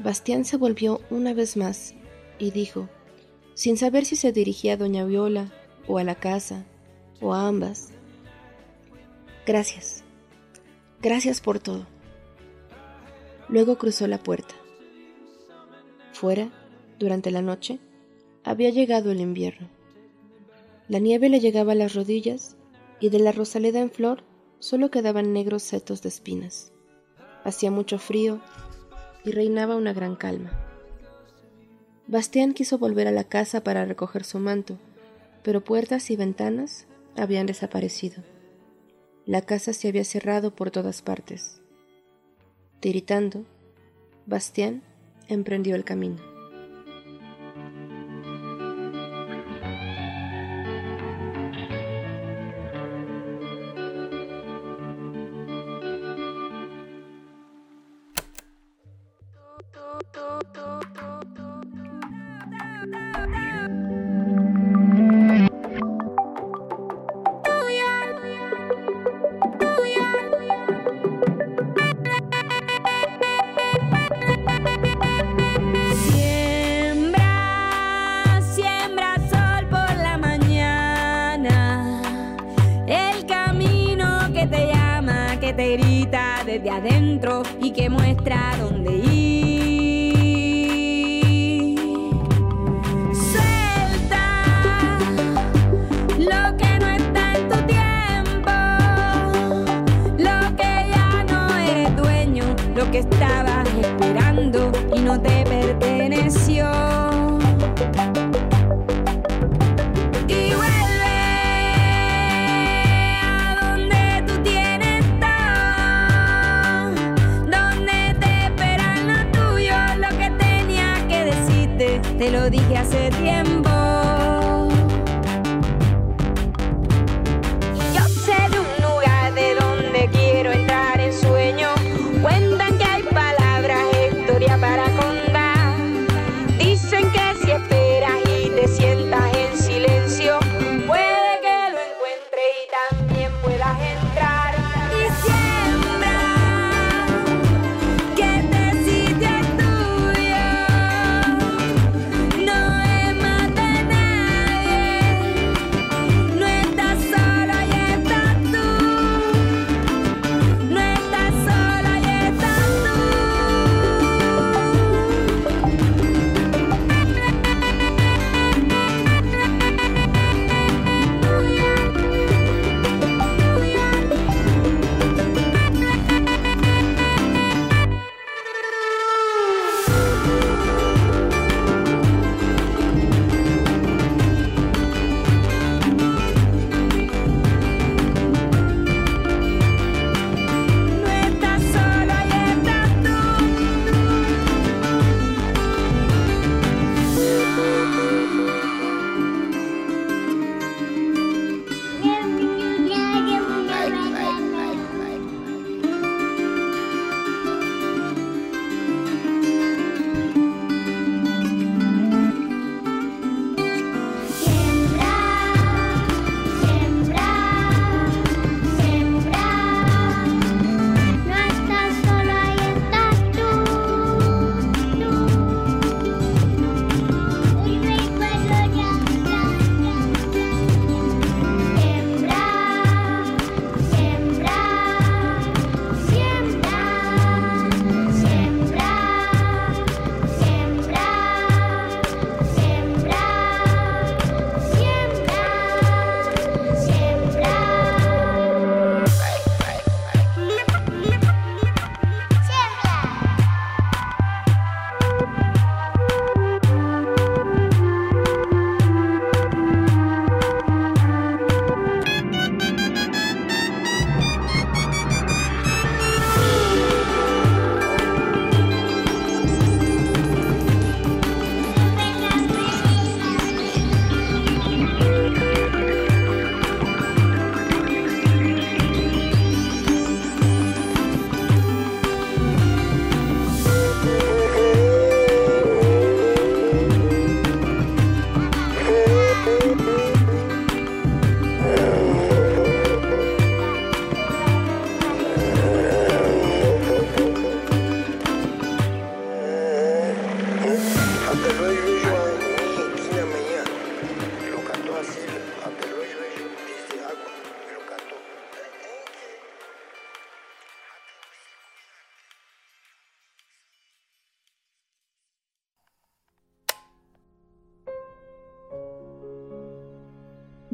Bastián se volvió una vez más y dijo, sin saber si se dirigía a doña Viola o a la casa o a ambas, Gracias, gracias por todo. Luego cruzó la puerta. Fuera, durante la noche, había llegado el invierno. La nieve le llegaba a las rodillas y de la rosaleda en flor solo quedaban negros setos de espinas. Hacía mucho frío y reinaba una gran calma. Bastián quiso volver a la casa para recoger su manto, pero puertas y ventanas habían desaparecido. La casa se había cerrado por todas partes. Tiritando, Bastián emprendió el camino.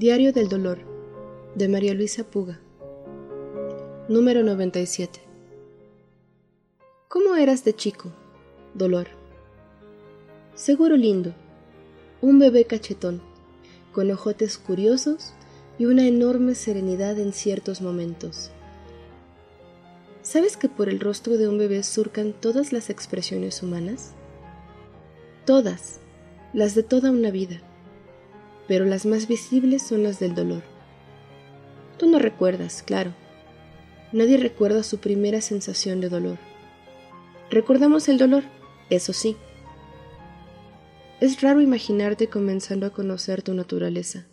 Diario del Dolor, de María Luisa Puga. Número 97. ¿Cómo eras de chico, Dolor? Seguro lindo, un bebé cachetón, con ojotes curiosos y una enorme serenidad en ciertos momentos. ¿Sabes que por el rostro de un bebé surcan todas las expresiones humanas? Todas, las de toda una vida pero las más visibles son las del dolor. Tú no recuerdas, claro. Nadie recuerda su primera sensación de dolor. Recordamos el dolor, eso sí. Es raro imaginarte comenzando a conocer tu naturaleza.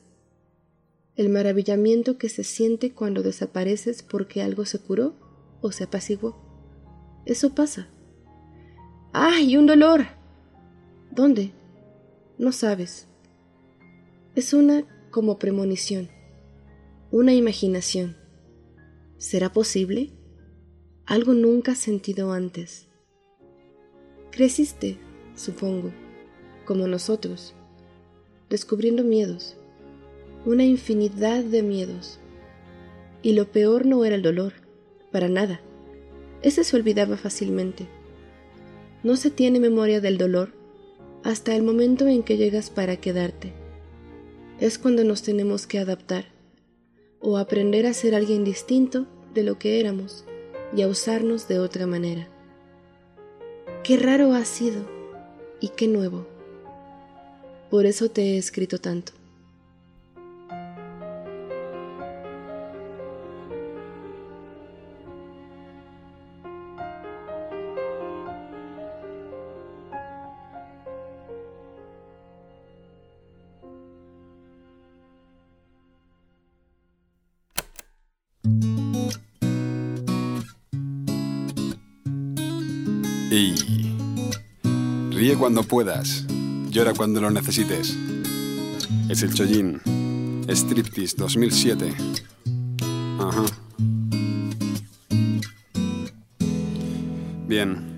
El maravillamiento que se siente cuando desapareces porque algo se curó o se apaciguó. Eso pasa. ¡Ay, un dolor! ¿Dónde? No sabes. Es una como premonición, una imaginación. ¿Será posible? algo nunca sentido antes. Creciste, supongo, como nosotros, descubriendo miedos, una infinidad de miedos. Y lo peor no era el dolor, para nada. Ese se olvidaba fácilmente. No se tiene memoria del dolor hasta el momento en que llegas para quedarte. Es cuando nos tenemos que adaptar o aprender a ser alguien distinto de lo que éramos y a usarnos de otra manera. Qué raro ha sido y qué nuevo. Por eso te he escrito tanto. Cuando puedas, llora cuando lo necesites. Es el Chollín, Striptease 2007. Ajá. Bien.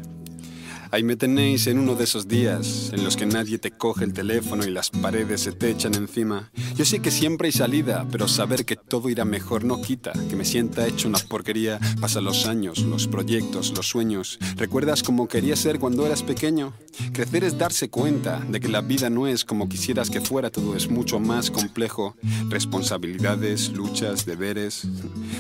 Ahí me tenéis en uno de esos días en los que nadie te coge el teléfono y las paredes se te echan encima. Yo sé que siempre hay salida, pero saber que todo irá mejor no quita que me sienta hecho una porquería. Pasan los años, los proyectos, los sueños. ¿Recuerdas cómo querías ser cuando eras pequeño? Crecer es darse cuenta de que la vida no es como quisieras que fuera, todo es mucho más complejo. Responsabilidades, luchas, deberes,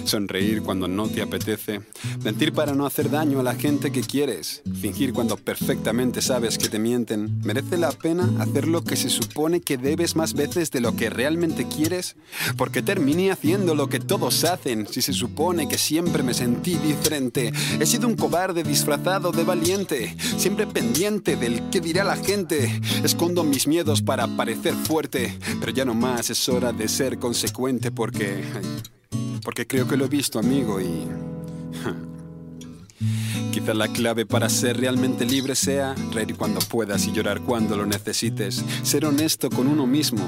sonreír cuando no te apetece, mentir para no hacer daño a la gente que quieres, fingir cuando perfectamente sabes que te mienten. ¿Merece la pena hacer lo que se supone que debes más veces de lo que realmente quieres? Porque terminé haciendo lo que todos hacen si se supone que siempre me sentí diferente. He sido un cobarde disfrazado de valiente, siempre pendiente del que dirá la gente. Escondo mis miedos para parecer fuerte, pero ya no más es hora de ser consecuente porque... Porque creo que lo he visto, amigo, y... Quizá la clave para ser realmente libre sea reír cuando puedas y llorar cuando lo necesites, ser honesto con uno mismo,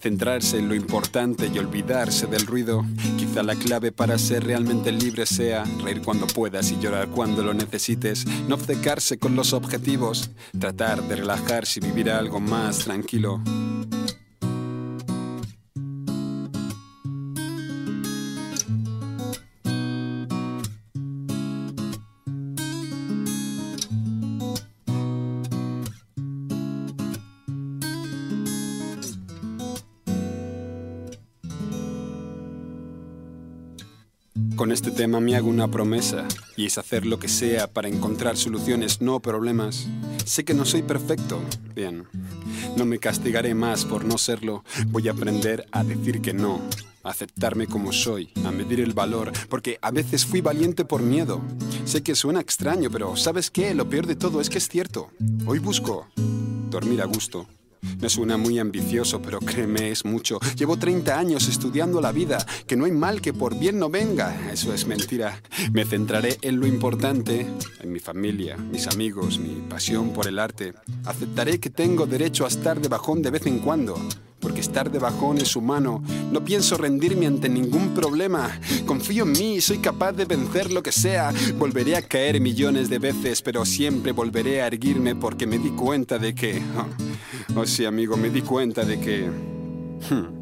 centrarse en lo importante y olvidarse del ruido. Quizá la clave para ser realmente libre sea reír cuando puedas y llorar cuando lo necesites, no obcecarse con los objetivos, tratar de relajarse y vivir algo más tranquilo. Este tema me hago una promesa y es hacer lo que sea para encontrar soluciones, no problemas. Sé que no soy perfecto, bien. No me castigaré más por no serlo. Voy a aprender a decir que no, a aceptarme como soy, a medir el valor, porque a veces fui valiente por miedo. Sé que suena extraño, pero ¿sabes qué? Lo peor de todo es que es cierto. Hoy busco dormir a gusto. Me suena muy ambicioso, pero créeme, es mucho. Llevo 30 años estudiando la vida, que no hay mal que por bien no venga. Eso es mentira. Me centraré en lo importante, en mi familia, mis amigos, mi pasión por el arte. Aceptaré que tengo derecho a estar de bajón de vez en cuando. Porque estar de bajón es humano. No pienso rendirme ante ningún problema. Confío en mí y soy capaz de vencer lo que sea. Volveré a caer millones de veces, pero siempre volveré a erguirme porque me di cuenta de que... (laughs) Oh, oh sí, amigo, me di cuenta de que... Hmm.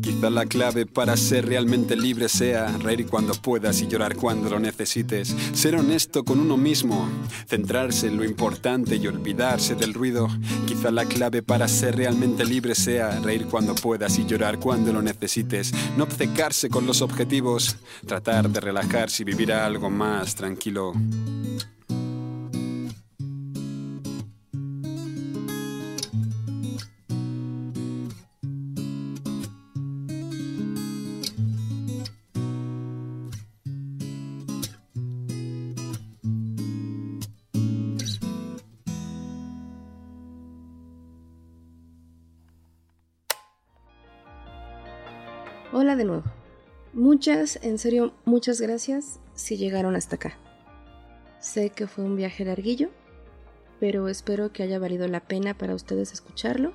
Quizá la clave para ser realmente libre sea reír cuando puedas y llorar cuando lo necesites, ser honesto con uno mismo, centrarse en lo importante y olvidarse del ruido. Quizá la clave para ser realmente libre sea reír cuando puedas y llorar cuando lo necesites, no obcecarse con los objetivos, tratar de relajarse y vivir algo más tranquilo. De nuevo. Muchas, en serio, muchas gracias si llegaron hasta acá. Sé que fue un viaje larguillo, pero espero que haya valido la pena para ustedes escucharlo,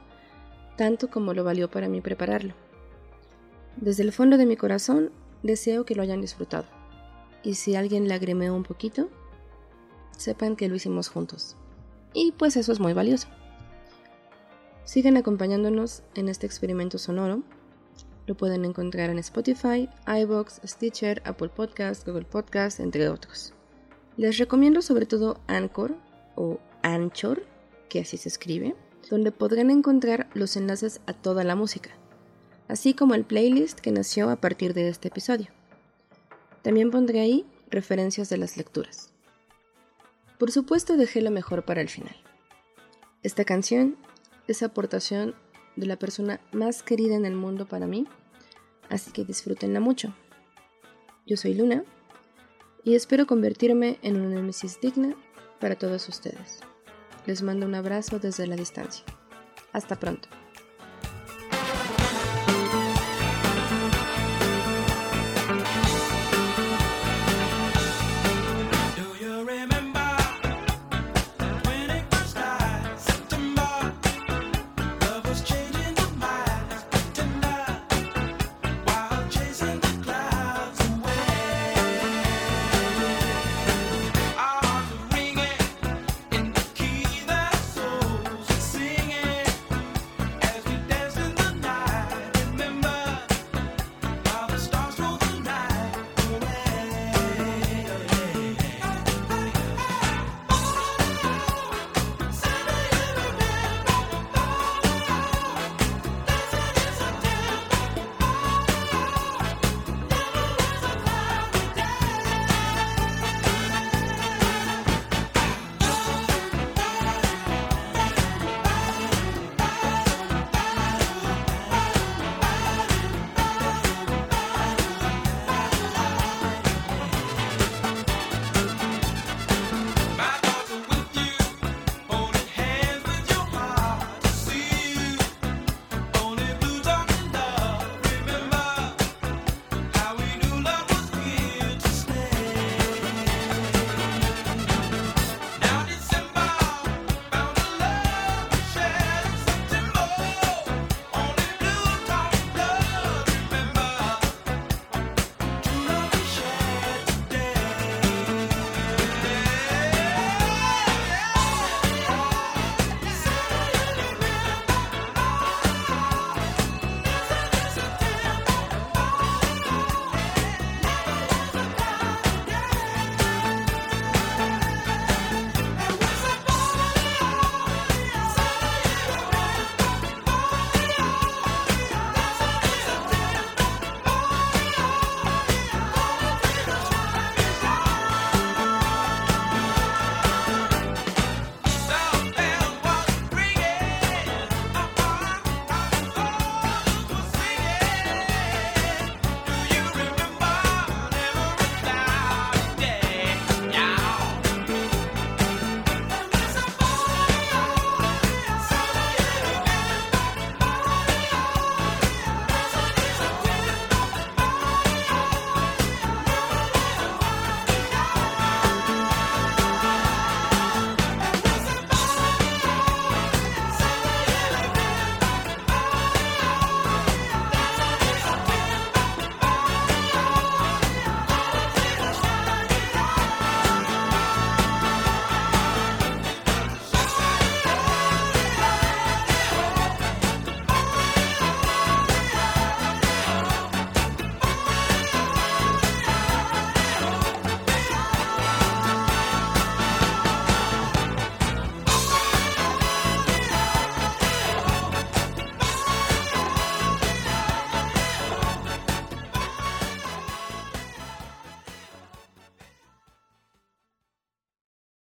tanto como lo valió para mí prepararlo. Desde el fondo de mi corazón, deseo que lo hayan disfrutado. y si alguien lagrimeó un poquito, sepan que lo hicimos juntos. Y pues eso es muy valioso. Sigan acompañándonos en este experimento sonoro. Lo pueden encontrar en Spotify, iBox, Stitcher, Apple Podcast, Google Podcast, entre otros. Les recomiendo sobre todo Anchor o Anchor, que así se escribe, donde podrán encontrar los enlaces a toda la música, así como el playlist que nació a partir de este episodio. También pondré ahí referencias de las lecturas. Por supuesto dejé lo mejor para el final. Esta canción es aportación de la persona más querida en el mundo para mí, así que disfrútenla mucho. Yo soy Luna y espero convertirme en una nemesis digna para todos ustedes. Les mando un abrazo desde la distancia. Hasta pronto.